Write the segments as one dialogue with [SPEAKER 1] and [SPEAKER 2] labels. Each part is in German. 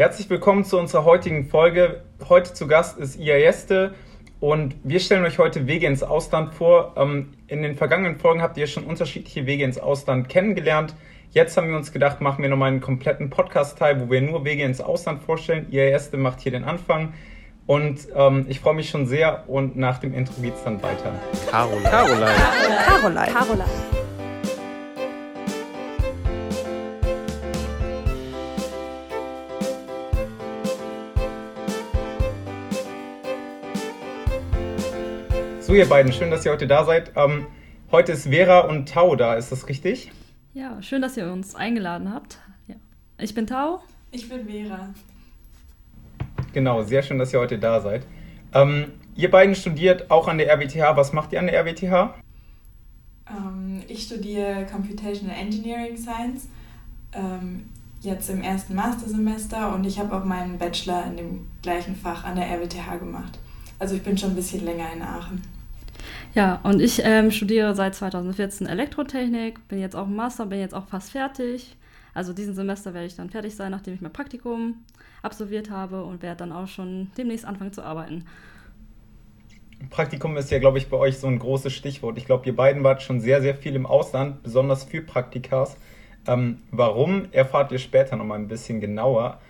[SPEAKER 1] Herzlich willkommen zu unserer heutigen Folge. Heute zu Gast ist Ia Jeste und wir stellen euch heute Wege ins Ausland vor. Ähm, in den vergangenen Folgen habt ihr schon unterschiedliche Wege ins Ausland kennengelernt. Jetzt haben wir uns gedacht, machen wir nochmal einen kompletten Podcast-Teil, wo wir nur Wege ins Ausland vorstellen. Ia Jeste macht hier den Anfang. Und ähm, ich freue mich schon sehr und nach dem Intro geht es dann weiter.
[SPEAKER 2] Caroline. Caroline.
[SPEAKER 3] Caroline. Caroline.
[SPEAKER 1] So, ihr beiden, schön, dass ihr heute da seid. Ähm, heute ist Vera und Tau da, ist das richtig?
[SPEAKER 4] Ja, schön, dass ihr uns eingeladen habt. Ja. Ich bin Tau.
[SPEAKER 5] Ich bin Vera.
[SPEAKER 1] Genau, sehr schön, dass ihr heute da seid. Ähm, ihr beiden studiert auch an der RWTH. Was macht ihr an der RWTH?
[SPEAKER 5] Ähm, ich studiere Computational Engineering Science, ähm, jetzt im ersten Mastersemester und ich habe auch meinen Bachelor in dem gleichen Fach an der RWTH gemacht. Also ich bin schon ein bisschen länger in Aachen.
[SPEAKER 4] Ja, und ich ähm, studiere seit 2014 Elektrotechnik, bin jetzt auch im Master, bin jetzt auch fast fertig. Also diesen Semester werde ich dann fertig sein, nachdem ich mein Praktikum absolviert habe und werde dann auch schon demnächst anfangen zu arbeiten.
[SPEAKER 1] Praktikum ist ja, glaube ich, bei euch so ein großes Stichwort. Ich glaube, ihr beiden wart schon sehr, sehr viel im Ausland, besonders für Praktikas. Ähm, warum, erfahrt ihr später nochmal ein bisschen genauer.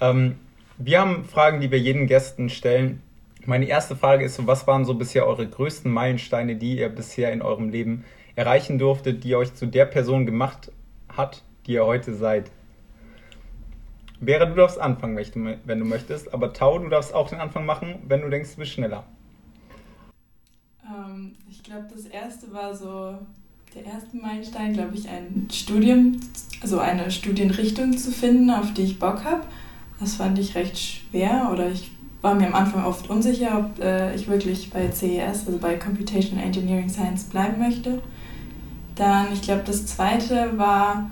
[SPEAKER 1] Ähm, wir haben Fragen, die wir jeden Gästen stellen. Meine erste Frage ist, was waren so bisher eure größten Meilensteine, die ihr bisher in eurem Leben erreichen durftet, die euch zu der Person gemacht hat, die ihr heute seid? Vera, du darfst anfangen, wenn du möchtest, aber Tau, du darfst auch den Anfang machen, wenn du denkst, du bist schneller.
[SPEAKER 5] Ähm, ich glaube, das erste war so der erste Meilenstein, glaube ich, ein Studium, also eine Studienrichtung zu finden, auf die ich Bock habe. Das fand ich recht schwer oder ich war mir am Anfang oft unsicher, ob äh, ich wirklich bei CES, also bei Computational Engineering Science, bleiben möchte. Dann, ich glaube, das zweite war,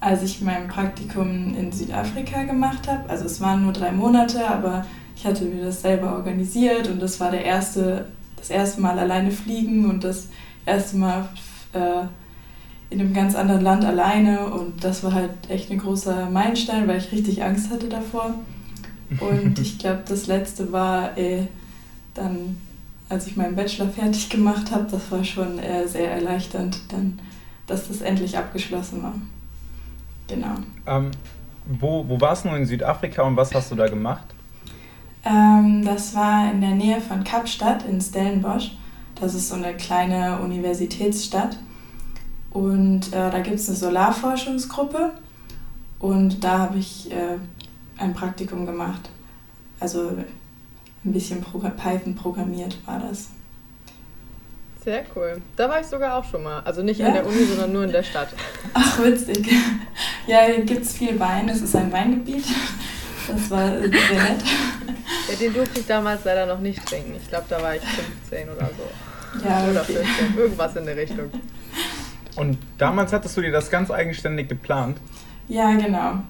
[SPEAKER 5] als ich mein Praktikum in Südafrika gemacht habe. Also es waren nur drei Monate, aber ich hatte mir das selber organisiert und das war der erste, das erste Mal alleine fliegen und das erste Mal äh, in einem ganz anderen Land alleine und das war halt echt ein großer Meilenstein, weil ich richtig Angst hatte davor. Und ich glaube, das letzte war äh, dann, als ich meinen Bachelor fertig gemacht habe, das war schon äh, sehr erleichternd, dann, dass das endlich abgeschlossen war. Genau.
[SPEAKER 1] Ähm, wo, wo warst du in Südafrika und was hast du da gemacht?
[SPEAKER 5] Ähm, das war in der Nähe von Kapstadt in Stellenbosch. Das ist so eine kleine Universitätsstadt. Und äh, da gibt es eine Solarforschungsgruppe. Und da habe ich äh, ein Praktikum gemacht. Also ein bisschen Python programmiert war das.
[SPEAKER 3] Sehr cool. Da war ich sogar auch schon mal. Also nicht ja? an der Uni, sondern nur in der Stadt.
[SPEAKER 5] Ach, witzig. Ja, hier gibt es viel Wein. Es ist ein Weingebiet. Das war sehr nett.
[SPEAKER 3] Ja, den durfte ich damals leider noch nicht trinken. Ich glaube, da war ich 15 oder so. Ja, oder okay. 14. Irgendwas in der Richtung.
[SPEAKER 1] Und damals hattest du dir das ganz eigenständig geplant?
[SPEAKER 5] Ja, genau.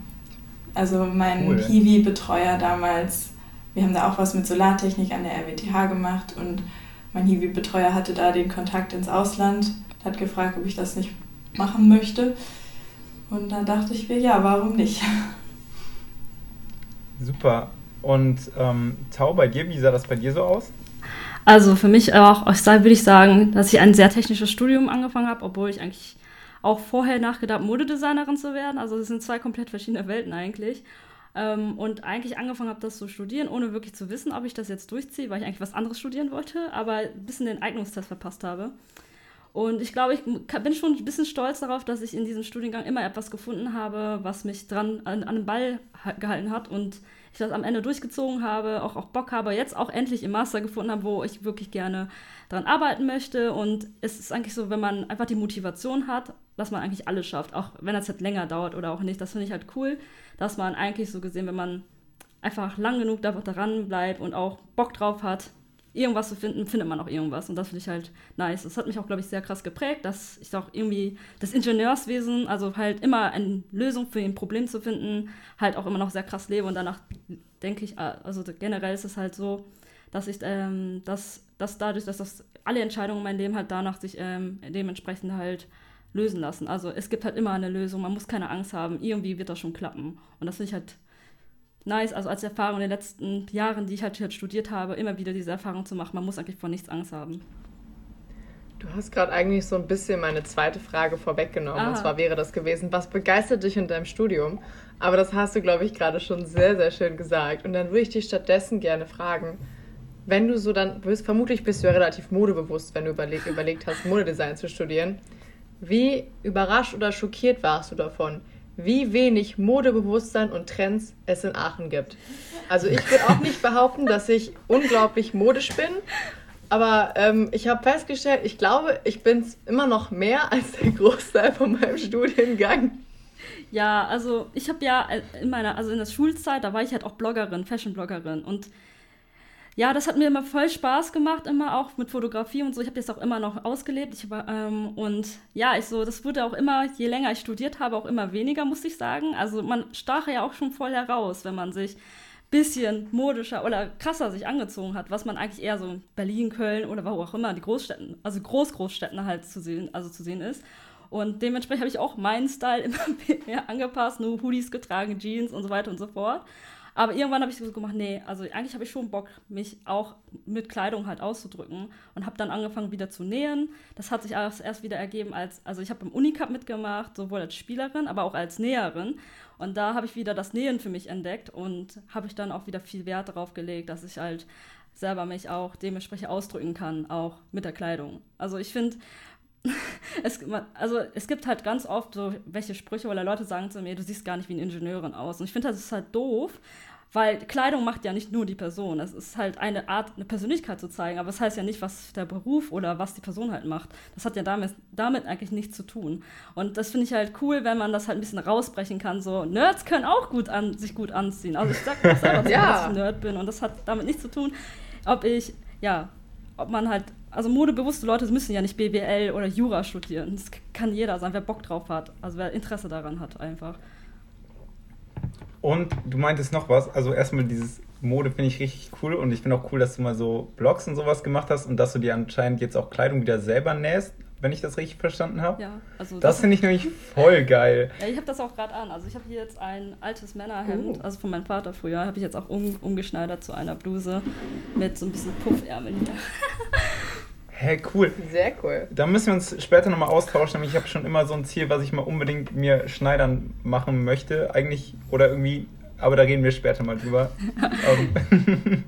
[SPEAKER 5] Also mein cool. Hiwi-Betreuer damals, wir haben da auch was mit Solartechnik an der RWTH gemacht und mein Hiwi-Betreuer hatte da den Kontakt ins Ausland, hat gefragt, ob ich das nicht machen möchte. Und da dachte ich mir, ja, warum nicht?
[SPEAKER 1] Super. Und ähm, Tau, bei dir, wie sah das bei dir so aus?
[SPEAKER 4] Also für mich auch, würde ich sagen, dass ich ein sehr technisches Studium angefangen habe, obwohl ich eigentlich auch vorher nachgedacht, Modedesignerin zu werden. Also es sind zwei komplett verschiedene Welten eigentlich. Ähm, und eigentlich angefangen habe, das zu studieren, ohne wirklich zu wissen, ob ich das jetzt durchziehe, weil ich eigentlich was anderes studieren wollte, aber ein bisschen den Eignungstest verpasst habe. Und ich glaube, ich bin schon ein bisschen stolz darauf, dass ich in diesem Studiengang immer etwas gefunden habe, was mich dran an, an den Ball gehalten hat und ich das am Ende durchgezogen habe, auch, auch Bock habe, jetzt auch endlich im Master gefunden habe, wo ich wirklich gerne daran arbeiten möchte. Und es ist eigentlich so, wenn man einfach die Motivation hat, dass man eigentlich alles schafft, auch wenn das jetzt länger dauert oder auch nicht. Das finde ich halt cool, dass man eigentlich so gesehen, wenn man einfach lang genug daran bleibt und auch Bock drauf hat, irgendwas zu finden, findet man auch irgendwas. Und das finde ich halt nice. Das hat mich auch, glaube ich, sehr krass geprägt, dass ich auch irgendwie das Ingenieurswesen, also halt immer eine Lösung für ein Problem zu finden, halt auch immer noch sehr krass lebe. Und danach denke ich, also generell ist es halt so, dass ich, ähm, dass, dass dadurch, dass das alle Entscheidungen in meinem Leben halt danach sich ähm, dementsprechend halt lösen lassen. Also es gibt halt immer eine Lösung, man muss keine Angst haben, irgendwie wird das schon klappen. Und das finde ich halt nice, also als Erfahrung in den letzten Jahren, die ich halt, halt studiert habe, immer wieder diese Erfahrung zu machen. Man muss eigentlich vor nichts Angst haben.
[SPEAKER 3] Du hast gerade eigentlich so ein bisschen meine zweite Frage vorweggenommen. Aha. Und zwar wäre das gewesen, was begeistert dich in deinem Studium? Aber das hast du, glaube ich, gerade schon sehr, sehr schön gesagt. Und dann würde ich dich stattdessen gerne fragen, wenn du so dann, vermutlich bist du ja relativ modebewusst, wenn du überleg, überlegt hast, Modedesign zu studieren. Wie überrascht oder schockiert warst du davon, wie wenig Modebewusstsein und Trends es in Aachen gibt? Also ich würde auch nicht behaupten, dass ich unglaublich modisch bin, aber ähm, ich habe festgestellt, ich glaube, ich bin es immer noch mehr als der Großteil von meinem Studiengang.
[SPEAKER 4] Ja, also ich habe ja in meiner, also in der Schulzeit, da war ich halt auch Bloggerin, Fashion-Bloggerin und ja, das hat mir immer voll Spaß gemacht, immer auch mit Fotografie und so. Ich habe das auch immer noch ausgelebt. Ich ähm, und ja, ich so, das wurde auch immer, je länger ich studiert habe, auch immer weniger, muss ich sagen. Also man stach ja auch schon voll heraus, wenn man sich bisschen modischer oder krasser sich angezogen hat, was man eigentlich eher so Berlin, Köln oder wo auch immer, die Großstädten, also Großgroßstädten halt zu sehen, also zu sehen ist. Und dementsprechend habe ich auch meinen Style immer mehr angepasst, nur Hoodies getragen, Jeans und so weiter und so fort. Aber irgendwann habe ich so gemacht, nee, also eigentlich habe ich schon Bock, mich auch mit Kleidung halt auszudrücken und habe dann angefangen wieder zu nähen. Das hat sich erst, erst wieder ergeben als, also ich habe im Unicup mitgemacht, sowohl als Spielerin, aber auch als Näherin. Und da habe ich wieder das Nähen für mich entdeckt und habe ich dann auch wieder viel Wert darauf gelegt, dass ich halt selber mich auch dementsprechend ausdrücken kann, auch mit der Kleidung. Also ich finde, es, also es gibt halt ganz oft so welche Sprüche oder Leute sagen zu mir, du siehst gar nicht wie eine Ingenieurin aus. Und ich finde, das ist halt doof, weil Kleidung macht ja nicht nur die Person. Es ist halt eine Art, eine Persönlichkeit zu zeigen, aber es das heißt ja nicht, was der Beruf oder was die Person halt macht. Das hat ja damit, damit eigentlich nichts zu tun. Und das finde ich halt cool, wenn man das halt ein bisschen rausbrechen kann. So, Nerds können auch gut an, sich gut anziehen. Also ich sag auch selber, ja. dass ich ein Nerd bin und das hat damit nichts zu tun, ob ich, ja, ob man halt also modebewusste Leute müssen ja nicht BWL oder Jura studieren. Das kann jeder sein, wer Bock drauf hat. Also wer Interesse daran hat einfach.
[SPEAKER 1] Und du meintest noch was, also erstmal dieses Mode finde ich richtig cool und ich finde auch cool, dass du mal so Blogs und sowas gemacht hast und dass du dir anscheinend jetzt auch Kleidung wieder selber nähst wenn ich das richtig verstanden habe. Ja, also das, das finde ich nämlich voll geil.
[SPEAKER 4] Ja, ich habe das auch gerade an. Also ich habe hier jetzt ein altes Männerhemd, oh. also von meinem Vater früher, habe ich jetzt auch um, umgeschneidert zu einer Bluse mit so ein bisschen Puffärmel hier.
[SPEAKER 1] Hä, hey, cool.
[SPEAKER 3] Sehr cool.
[SPEAKER 1] Da müssen wir uns später nochmal austauschen, nämlich ich habe schon immer so ein Ziel, was ich mal unbedingt mir schneidern machen möchte. Eigentlich, oder irgendwie, aber da reden wir später mal drüber. ähm,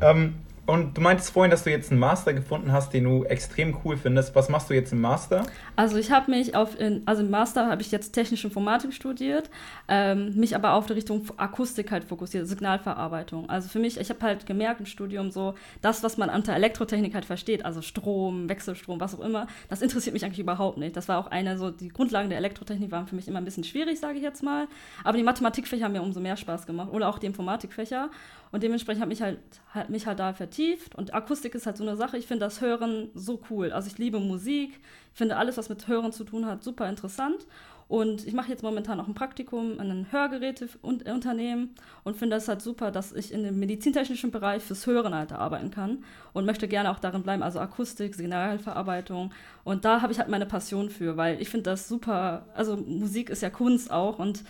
[SPEAKER 1] ähm und du meintest vorhin, dass du jetzt einen Master gefunden hast, den du extrem cool findest. Was machst du jetzt im Master?
[SPEAKER 4] Also ich habe mich auf, in, also im Master habe ich jetzt technische Informatik studiert, ähm, mich aber auf die Richtung Akustik halt fokussiert, Signalverarbeitung. Also für mich, ich habe halt gemerkt im Studium so, das, was man unter Elektrotechnik halt versteht, also Strom, Wechselstrom, was auch immer, das interessiert mich eigentlich überhaupt nicht. Das war auch eine so, die Grundlagen der Elektrotechnik waren für mich immer ein bisschen schwierig, sage ich jetzt mal. Aber die Mathematikfächer haben mir umso mehr Spaß gemacht oder auch die Informatikfächer. Und dementsprechend habe ich halt, halt mich halt da vertieft. Und Akustik ist halt so eine Sache. Ich finde das Hören so cool. Also ich liebe Musik. Ich finde alles, was mit Hören zu tun hat, super interessant. Und ich mache jetzt momentan auch ein Praktikum in einem Hörgeräteunternehmen und finde das halt super, dass ich in dem medizintechnischen Bereich fürs Hören halt arbeiten kann und möchte gerne auch darin bleiben, also Akustik, Signalverarbeitung. Und da habe ich halt meine Passion für, weil ich finde das super, also Musik ist ja Kunst auch und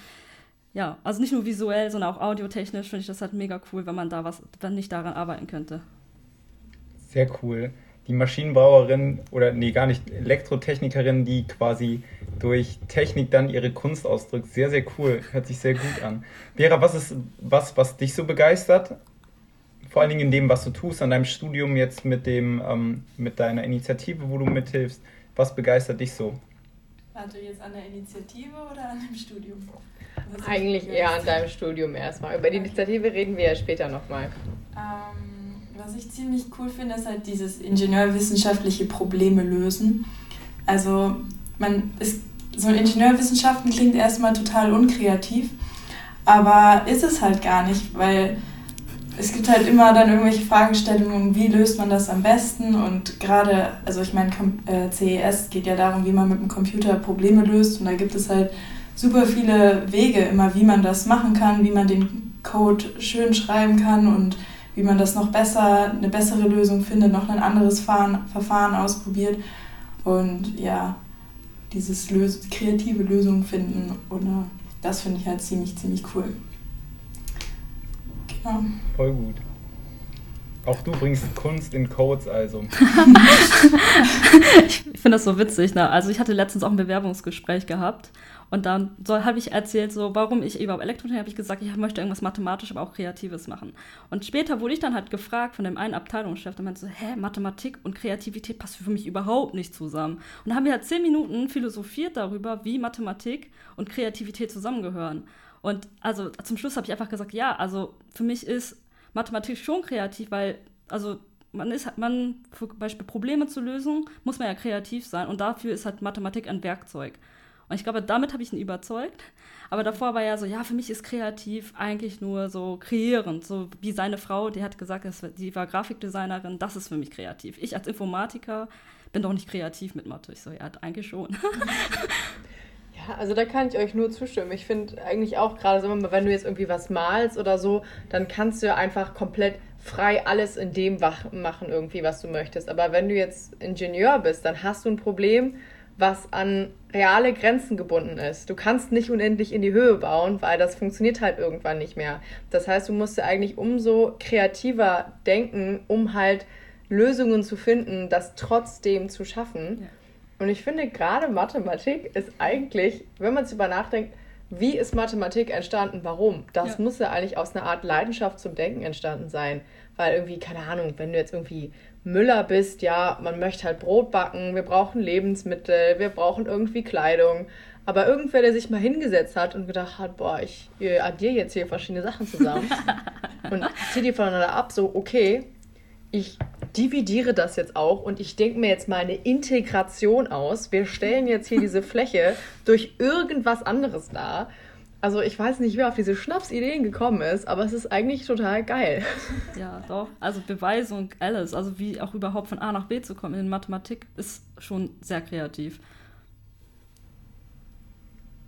[SPEAKER 4] ja, also nicht nur visuell, sondern auch audiotechnisch finde ich das halt mega cool, wenn man da was, wenn nicht daran arbeiten könnte.
[SPEAKER 1] Sehr cool. Die Maschinenbauerin oder nee, gar nicht Elektrotechnikerin, die quasi durch Technik dann ihre Kunst ausdrückt. Sehr, sehr cool. Hört sich sehr gut an. Vera, was ist was, was dich so begeistert? Vor allen Dingen in dem, was du tust, an deinem Studium jetzt mit dem, ähm, mit deiner Initiative, wo du mithilfst. Was begeistert dich so?
[SPEAKER 5] Warte, jetzt an der Initiative oder an dem Studium?
[SPEAKER 3] Eigentlich eher an deinem Studium erstmal. Über die Initiative reden wir ja später nochmal.
[SPEAKER 5] Ähm, was ich ziemlich cool finde, ist halt dieses ingenieurwissenschaftliche Probleme lösen. Also man ist, so Ingenieurwissenschaften klingt erstmal total unkreativ, aber ist es halt gar nicht, weil es gibt halt immer dann irgendwelche Fragestellungen, wie löst man das am besten und gerade, also ich meine, äh, CES geht ja darum, wie man mit dem Computer Probleme löst und da gibt es halt super viele Wege immer, wie man das machen kann, wie man den Code schön schreiben kann und wie man das noch besser, eine bessere Lösung findet, noch ein anderes Fahren, Verfahren ausprobiert und ja, dieses Lös kreative Lösungen finden oder das finde ich halt ziemlich, ziemlich cool.
[SPEAKER 1] Ja. Voll gut. Auch du bringst Kunst in Codes, also.
[SPEAKER 4] ich finde das so witzig. Ne? Also ich hatte letztens auch ein Bewerbungsgespräch gehabt und dann so, habe ich erzählt, so warum ich überhaupt Elektrotechnik habe ich gesagt, ich möchte irgendwas mathematisch, aber auch Kreatives machen. Und später wurde ich dann halt gefragt von dem einen Abteilungschef, der meinte so, hä, Mathematik und Kreativität passt für mich überhaupt nicht zusammen. Und dann haben wir halt zehn Minuten philosophiert darüber, wie Mathematik und Kreativität zusammengehören. Und also zum Schluss habe ich einfach gesagt, ja, also für mich ist Mathematik schon kreativ, weil, also man ist, man, zum Beispiel Probleme zu lösen, muss man ja kreativ sein und dafür ist halt Mathematik ein Werkzeug. Und ich glaube, damit habe ich ihn überzeugt. Aber davor war ja so, ja, für mich ist kreativ eigentlich nur so kreierend. So wie seine Frau, die hat gesagt, die war Grafikdesignerin, das ist für mich kreativ. Ich als Informatiker bin doch nicht kreativ mit Mathe. Ich so, ja, eigentlich schon.
[SPEAKER 3] Ja, also da kann ich euch nur zustimmen. Ich finde eigentlich auch gerade, wenn du jetzt irgendwie was malst oder so, dann kannst du einfach komplett frei alles in dem machen irgendwie, was du möchtest. Aber wenn du jetzt Ingenieur bist, dann hast du ein Problem, was an reale Grenzen gebunden ist. Du kannst nicht unendlich in die Höhe bauen, weil das funktioniert halt irgendwann nicht mehr. Das heißt, du musst ja eigentlich umso kreativer denken, um halt Lösungen zu finden, das trotzdem zu schaffen. Ja. Und ich finde, gerade Mathematik ist eigentlich, wenn man es über nachdenkt, wie ist Mathematik entstanden? Warum? Das ja. muss ja eigentlich aus einer Art Leidenschaft zum Denken entstanden sein. Weil irgendwie, keine Ahnung, wenn du jetzt irgendwie Müller bist, ja, man möchte halt Brot backen, wir brauchen Lebensmittel, wir brauchen irgendwie Kleidung. Aber irgendwer, der sich mal hingesetzt hat und gedacht hat, boah, ich addiere jetzt hier verschiedene Sachen zusammen und ziehe die voneinander ab, so, okay, ich dividiere das jetzt auch und ich denke mir jetzt mal eine Integration aus. Wir stellen jetzt hier diese Fläche durch irgendwas anderes dar. Also ich weiß nicht, wer auf diese Schnapsideen gekommen ist, aber es ist eigentlich total geil.
[SPEAKER 4] Ja, doch. Also Beweisung, alles. Also wie auch überhaupt von A nach B zu kommen in Mathematik ist schon sehr kreativ.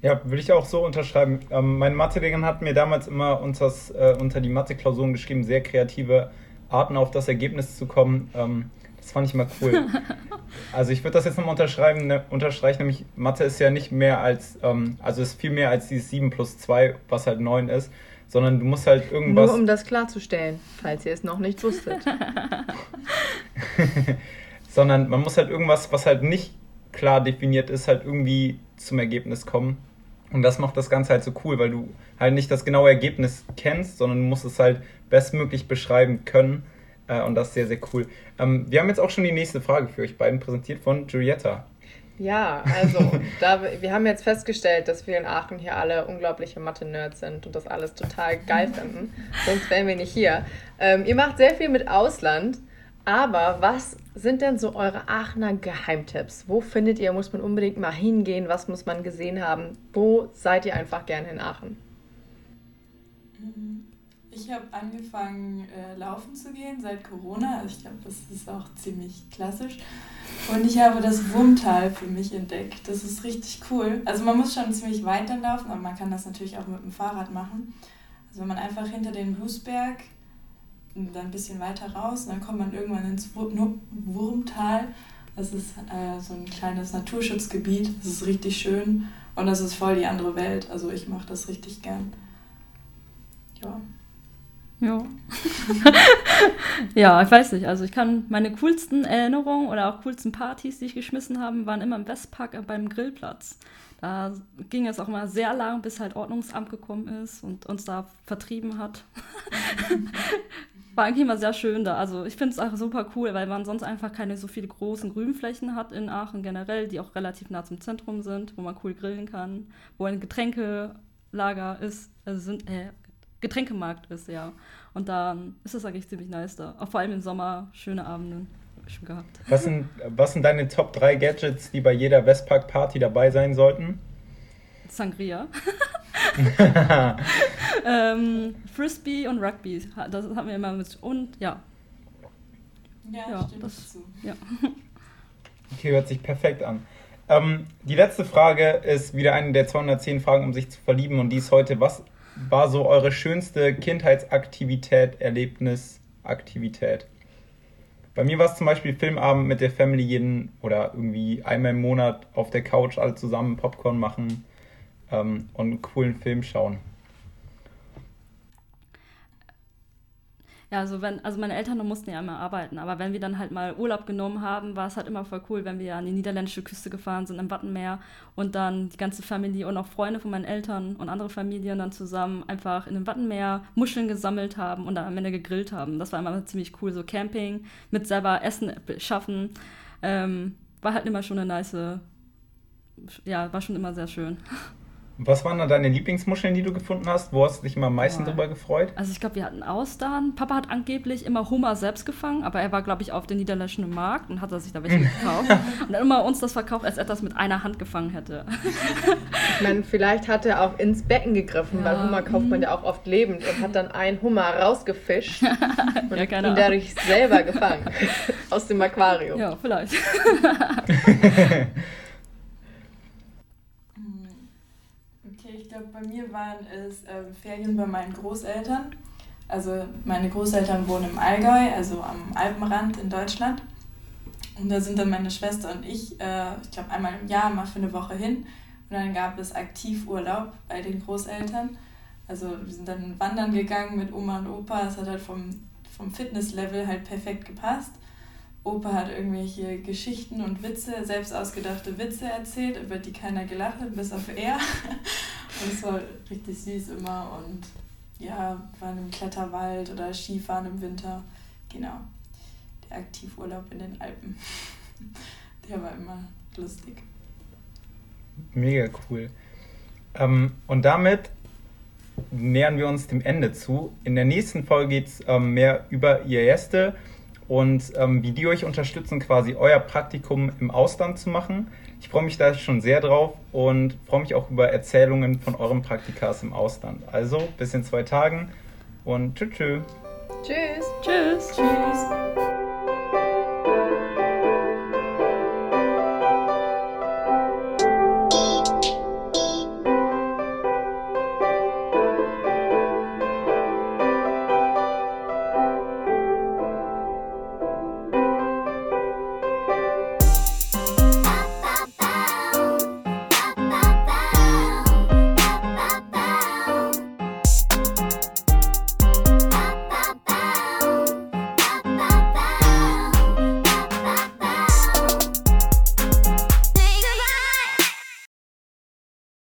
[SPEAKER 1] Ja, würde ich auch so unterschreiben. Ähm, meine Mathelehrerin hat mir damals immer unters, äh, unter die Mathe-Klausuren geschrieben, sehr kreative Arten auf das Ergebnis zu kommen. Ähm, das fand ich mal cool. also ich würde das jetzt nochmal unterschreiben, ne, unterstreichen, nämlich Mathe ist ja nicht mehr als, ähm, also ist viel mehr als dieses 7 plus 2, was halt 9 ist, sondern du musst halt irgendwas...
[SPEAKER 3] Nur um das klarzustellen, falls ihr es noch nicht wusstet.
[SPEAKER 1] sondern man muss halt irgendwas, was halt nicht klar definiert ist, halt irgendwie zum Ergebnis kommen. Und das macht das Ganze halt so cool, weil du halt nicht das genaue Ergebnis kennst, sondern du musst es halt bestmöglich beschreiben können. Äh, und das ist sehr, sehr cool. Ähm, wir haben jetzt auch schon die nächste Frage für euch beiden präsentiert von Giulietta.
[SPEAKER 3] Ja, also da, wir haben jetzt festgestellt, dass wir in Aachen hier alle unglaubliche Mathe-Nerds sind und das alles total geil finden. Sonst wären wir nicht hier. Ähm, ihr macht sehr viel mit Ausland. Aber was sind denn so eure Aachener Geheimtipps? Wo findet ihr, muss man unbedingt mal hingehen? Was muss man gesehen haben? Wo seid ihr einfach gerne in Aachen?
[SPEAKER 5] Ich habe angefangen, äh, laufen zu gehen seit Corona. Also ich glaube, das ist auch ziemlich klassisch. Und ich habe das Wurmtal für mich entdeckt. Das ist richtig cool. Also man muss schon ziemlich weit dann laufen, aber man kann das natürlich auch mit dem Fahrrad machen. Also wenn man einfach hinter den Bluesberg dann ein bisschen weiter raus und dann kommt man irgendwann ins Wurmtal. Das ist äh, so ein kleines Naturschutzgebiet. Das ist richtig schön und das ist voll die andere Welt. Also ich mache das richtig gern. Ja.
[SPEAKER 4] Ja. ja, ich weiß nicht. Also ich kann meine coolsten Erinnerungen oder auch coolsten Partys, die ich geschmissen habe, waren immer im Westpark beim Grillplatz. Da ging es auch mal sehr lang, bis halt Ordnungsamt gekommen ist und uns da vertrieben hat. War eigentlich immer sehr schön da. Also ich finde es auch super cool, weil man sonst einfach keine so viele großen Grünflächen hat in Aachen generell, die auch relativ nah zum Zentrum sind, wo man cool grillen kann, wo ein Getränkelager ist, also sind, äh, Getränkemarkt ist, ja. Und da ist es eigentlich ziemlich nice da. Auch vor allem im Sommer schöne Abende schon gehabt.
[SPEAKER 1] Was sind, was sind deine Top 3 Gadgets, die bei jeder Westpark-Party dabei sein sollten?
[SPEAKER 4] Sangria. ähm, Frisbee und Rugby, das haben wir immer mit. Und ja.
[SPEAKER 5] Ja, ja das, dazu. Ja.
[SPEAKER 1] Okay, hört sich perfekt an. Ähm, die letzte Frage ist wieder eine der 210 Fragen, um sich zu verlieben. Und die ist heute: Was war so eure schönste Kindheitsaktivität, Erlebnis, Aktivität? Bei mir war es zum Beispiel Filmabend mit der Family jeden oder irgendwie einmal im Monat auf der Couch alle zusammen Popcorn machen ähm, und einen coolen Film schauen.
[SPEAKER 4] Ja, also wenn, also meine Eltern mussten ja immer arbeiten, aber wenn wir dann halt mal Urlaub genommen haben, war es halt immer voll cool, wenn wir an die niederländische Küste gefahren sind im Wattenmeer und dann die ganze Familie und auch Freunde von meinen Eltern und andere Familien dann zusammen einfach in dem Wattenmeer Muscheln gesammelt haben und dann am Ende gegrillt haben. Das war immer ziemlich cool, so Camping mit selber Essen schaffen. Ähm, war halt immer schon eine nice, ja, war schon immer sehr schön.
[SPEAKER 1] Was waren da deine Lieblingsmuscheln, die du gefunden hast? Wo hast du dich immer am meisten Boah. drüber gefreut?
[SPEAKER 4] Also ich glaube, wir hatten Austern. Papa hat angeblich immer Hummer selbst gefangen, aber er war, glaube ich, auf dem niederländischen Markt und hat sich da welche gekauft. und dann immer uns das verkauft, als er das mit einer Hand gefangen hätte.
[SPEAKER 3] ich meine, vielleicht hat er auch ins Becken gegriffen, ja. weil Hummer kauft man ja auch oft lebend und hat dann einen Hummer rausgefischt und ja, ihn dadurch selber gefangen. Aus dem Aquarium.
[SPEAKER 4] Ja, vielleicht.
[SPEAKER 5] glaube, bei mir waren es äh, Ferien bei meinen Großeltern. Also meine Großeltern wohnen im Allgäu, also am Alpenrand in Deutschland. Und da sind dann meine Schwester und ich, äh, ich glaube einmal im Jahr mal für eine Woche hin. Und dann gab es Aktivurlaub bei den Großeltern. Also wir sind dann wandern gegangen mit Oma und Opa. Es hat halt vom, vom Fitnesslevel halt perfekt gepasst. Opa hat irgendwelche Geschichten und Witze, selbst ausgedachte Witze erzählt, über die keiner gelacht hat, bis auf er. Es war richtig süß immer und ja, waren im Kletterwald oder Skifahren im Winter. Genau. Der Aktivurlaub in den Alpen. Der war immer lustig.
[SPEAKER 1] Mega cool. Ähm, und damit nähern wir uns dem Ende zu. In der nächsten Folge geht es ähm, mehr über ihr erste und ähm, wie die euch unterstützen, quasi euer Praktikum im Ausland zu machen. Ich freue mich da schon sehr drauf und freue mich auch über Erzählungen von euren Praktikas im Ausland. Also bis in zwei Tagen und tschüss.
[SPEAKER 3] Tschüss.
[SPEAKER 4] Tschüss. Tschüss.